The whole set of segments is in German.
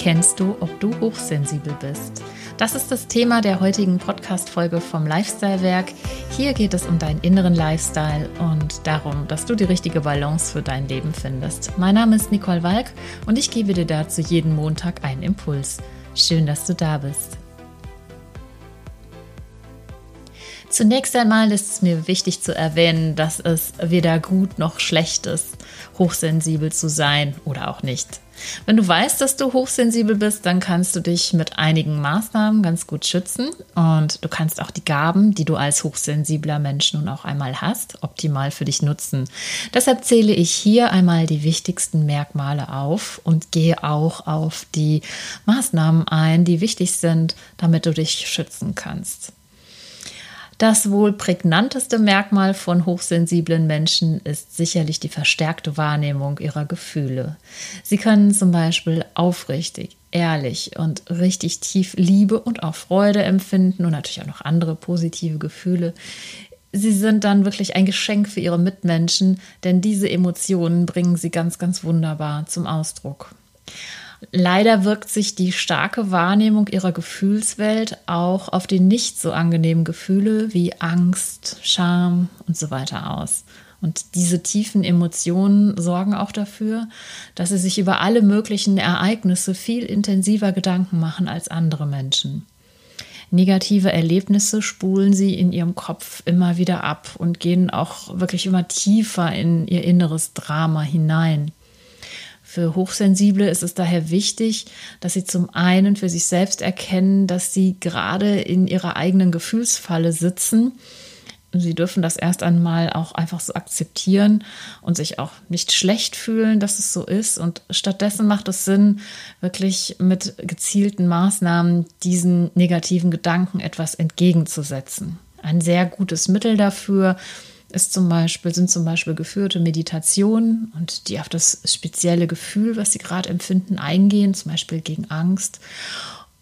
erkennst du, ob du hochsensibel bist? Das ist das Thema der heutigen Podcast-Folge vom Lifestyle-Werk. Hier geht es um deinen inneren Lifestyle und darum, dass du die richtige Balance für dein Leben findest. Mein Name ist Nicole Walk und ich gebe dir dazu jeden Montag einen Impuls. Schön, dass du da bist. Zunächst einmal ist es mir wichtig zu erwähnen, dass es weder gut noch schlecht ist, hochsensibel zu sein oder auch nicht. Wenn du weißt, dass du hochsensibel bist, dann kannst du dich mit einigen Maßnahmen ganz gut schützen und du kannst auch die Gaben, die du als hochsensibler Mensch nun auch einmal hast, optimal für dich nutzen. Deshalb zähle ich hier einmal die wichtigsten Merkmale auf und gehe auch auf die Maßnahmen ein, die wichtig sind, damit du dich schützen kannst. Das wohl prägnanteste Merkmal von hochsensiblen Menschen ist sicherlich die verstärkte Wahrnehmung ihrer Gefühle. Sie können zum Beispiel aufrichtig, ehrlich und richtig tief Liebe und auch Freude empfinden und natürlich auch noch andere positive Gefühle. Sie sind dann wirklich ein Geschenk für ihre Mitmenschen, denn diese Emotionen bringen sie ganz, ganz wunderbar zum Ausdruck. Leider wirkt sich die starke Wahrnehmung ihrer Gefühlswelt auch auf die nicht so angenehmen Gefühle wie Angst, Scham und so weiter aus. Und diese tiefen Emotionen sorgen auch dafür, dass sie sich über alle möglichen Ereignisse viel intensiver Gedanken machen als andere Menschen. Negative Erlebnisse spulen sie in ihrem Kopf immer wieder ab und gehen auch wirklich immer tiefer in ihr inneres Drama hinein. Für Hochsensible ist es daher wichtig, dass sie zum einen für sich selbst erkennen, dass sie gerade in ihrer eigenen Gefühlsfalle sitzen. Sie dürfen das erst einmal auch einfach so akzeptieren und sich auch nicht schlecht fühlen, dass es so ist. Und stattdessen macht es Sinn, wirklich mit gezielten Maßnahmen diesen negativen Gedanken etwas entgegenzusetzen. Ein sehr gutes Mittel dafür ist zum Beispiel, sind zum Beispiel geführte Meditationen und die auf das spezielle Gefühl, was sie gerade empfinden, eingehen, zum Beispiel gegen Angst.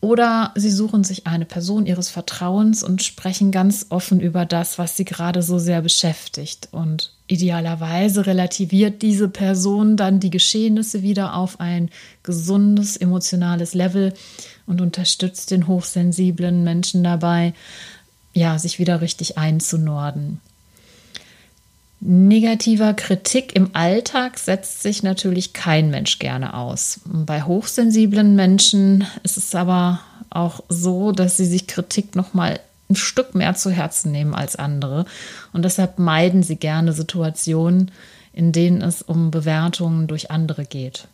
Oder sie suchen sich eine Person ihres Vertrauens und sprechen ganz offen über das, was sie gerade so sehr beschäftigt. Und idealerweise relativiert diese Person dann die Geschehnisse wieder auf ein gesundes emotionales Level und unterstützt den hochsensiblen Menschen dabei, ja, sich wieder richtig einzunorden. Negativer Kritik im Alltag setzt sich natürlich kein Mensch gerne aus. Bei hochsensiblen Menschen ist es aber auch so, dass sie sich Kritik noch mal ein Stück mehr zu Herzen nehmen als andere und deshalb meiden sie gerne Situationen, in denen es um Bewertungen durch andere geht.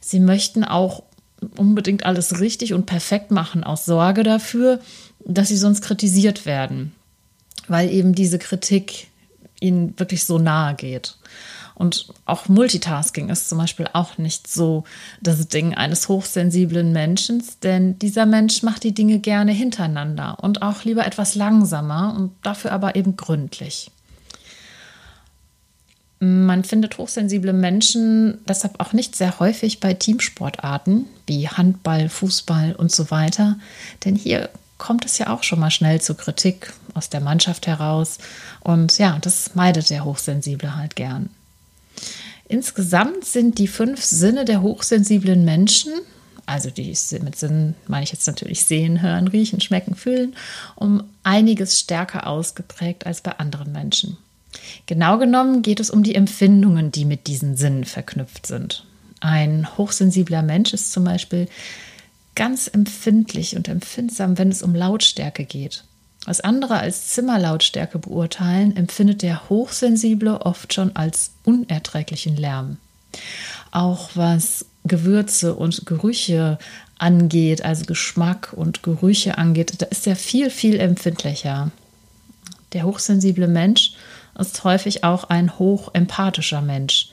Sie möchten auch unbedingt alles richtig und perfekt machen aus Sorge dafür, dass sie sonst kritisiert werden, weil eben diese Kritik ihnen wirklich so nahe geht. Und auch Multitasking ist zum Beispiel auch nicht so das Ding eines hochsensiblen Menschen, denn dieser Mensch macht die Dinge gerne hintereinander und auch lieber etwas langsamer und dafür aber eben gründlich. Man findet hochsensible Menschen deshalb auch nicht sehr häufig bei Teamsportarten wie Handball, Fußball und so weiter, denn hier kommt es ja auch schon mal schnell zu Kritik aus der Mannschaft heraus. Und ja, das meidet der Hochsensible halt gern. Insgesamt sind die fünf Sinne der hochsensiblen Menschen, also die mit Sinnen meine ich jetzt natürlich sehen, hören, riechen, schmecken, fühlen, um einiges stärker ausgeprägt als bei anderen Menschen. Genau genommen geht es um die Empfindungen, die mit diesen Sinnen verknüpft sind. Ein hochsensibler Mensch ist zum Beispiel ganz empfindlich und empfindsam, wenn es um Lautstärke geht. Was andere als Zimmerlautstärke beurteilen, empfindet der Hochsensible oft schon als unerträglichen Lärm. Auch was Gewürze und Gerüche angeht, also Geschmack und Gerüche angeht, da ist er viel, viel empfindlicher. Der hochsensible Mensch ist häufig auch ein hochempathischer Mensch,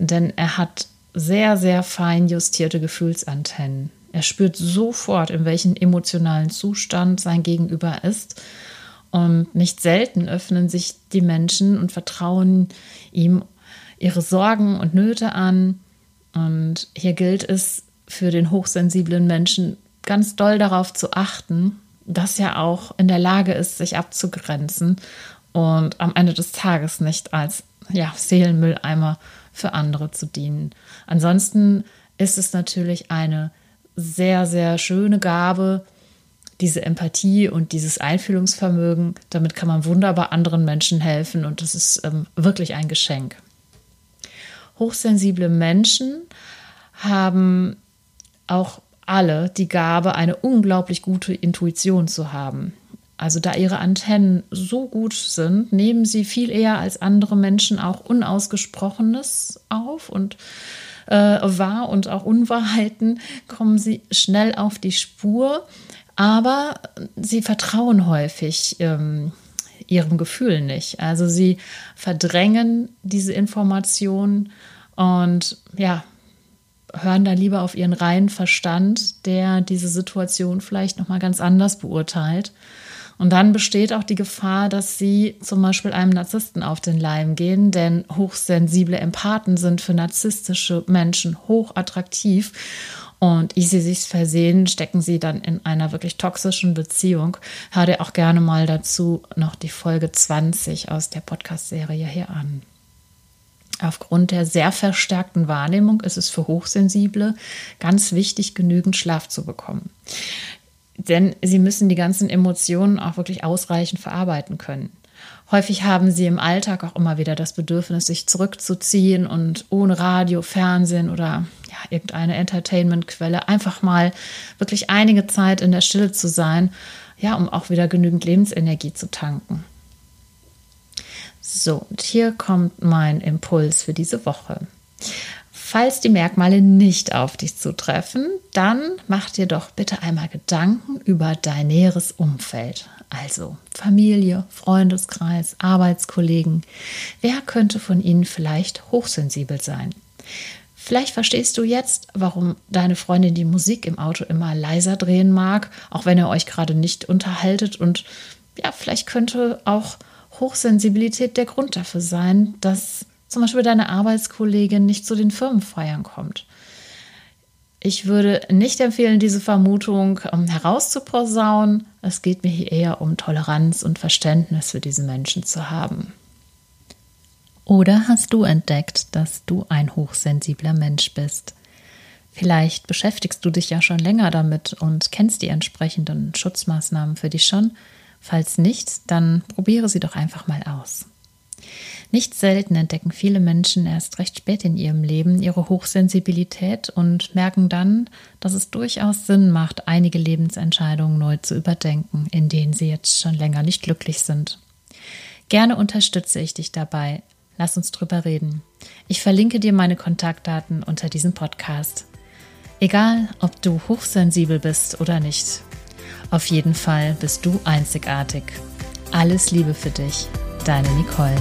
denn er hat sehr, sehr fein justierte Gefühlsantennen. Er spürt sofort, in welchem emotionalen Zustand sein Gegenüber ist. Und nicht selten öffnen sich die Menschen und vertrauen ihm ihre Sorgen und Nöte an. Und hier gilt es für den hochsensiblen Menschen ganz doll darauf zu achten, dass er auch in der Lage ist, sich abzugrenzen und am Ende des Tages nicht als ja, Seelenmülleimer für andere zu dienen. Ansonsten ist es natürlich eine sehr, sehr schöne Gabe, diese Empathie und dieses Einfühlungsvermögen. Damit kann man wunderbar anderen Menschen helfen und das ist ähm, wirklich ein Geschenk. Hochsensible Menschen haben auch alle die Gabe, eine unglaublich gute Intuition zu haben. Also da ihre Antennen so gut sind, nehmen sie viel eher als andere Menschen auch Unausgesprochenes auf und äh, wahr und auch Unwahrheiten kommen sie schnell auf die Spur, aber sie vertrauen häufig ähm, ihrem Gefühl nicht. Also sie verdrängen diese Informationen und ja, hören da lieber auf ihren reinen Verstand, der diese Situation vielleicht noch mal ganz anders beurteilt und dann besteht auch die Gefahr, dass sie zum Beispiel einem Narzissten auf den Leim gehen, denn hochsensible Empathen sind für narzisstische Menschen hochattraktiv. Und ehe sie sich versehen, stecken sie dann in einer wirklich toxischen Beziehung. Hör dir auch gerne mal dazu noch die Folge 20 aus der Podcast-Serie hier an. Aufgrund der sehr verstärkten Wahrnehmung ist es für Hochsensible ganz wichtig, genügend Schlaf zu bekommen. Denn sie müssen die ganzen Emotionen auch wirklich ausreichend verarbeiten können. Häufig haben sie im Alltag auch immer wieder das Bedürfnis, sich zurückzuziehen und ohne Radio, Fernsehen oder ja, irgendeine Entertainmentquelle einfach mal wirklich einige Zeit in der Stille zu sein, ja, um auch wieder genügend Lebensenergie zu tanken. So, und hier kommt mein Impuls für diese Woche. Falls die Merkmale nicht auf dich zutreffen, dann mach dir doch bitte einmal Gedanken über dein näheres Umfeld. Also Familie, Freundeskreis, Arbeitskollegen. Wer könnte von ihnen vielleicht hochsensibel sein? Vielleicht verstehst du jetzt, warum deine Freundin die Musik im Auto immer leiser drehen mag, auch wenn ihr euch gerade nicht unterhaltet. Und ja, vielleicht könnte auch Hochsensibilität der Grund dafür sein, dass zum Beispiel deine Arbeitskollegin nicht zu den Firmenfeiern kommt. Ich würde nicht empfehlen, diese Vermutung ähm, herauszuposaunen. Es geht mir hier eher um Toleranz und Verständnis für diese Menschen zu haben. Oder hast du entdeckt, dass du ein hochsensibler Mensch bist? Vielleicht beschäftigst du dich ja schon länger damit und kennst die entsprechenden Schutzmaßnahmen für dich schon. Falls nicht, dann probiere sie doch einfach mal aus. Nicht selten entdecken viele Menschen erst recht spät in ihrem Leben ihre Hochsensibilität und merken dann, dass es durchaus Sinn macht, einige Lebensentscheidungen neu zu überdenken, in denen sie jetzt schon länger nicht glücklich sind. Gerne unterstütze ich dich dabei. Lass uns drüber reden. Ich verlinke dir meine Kontaktdaten unter diesem Podcast. Egal, ob du hochsensibel bist oder nicht. Auf jeden Fall bist du einzigartig. Alles Liebe für dich, deine Nicole.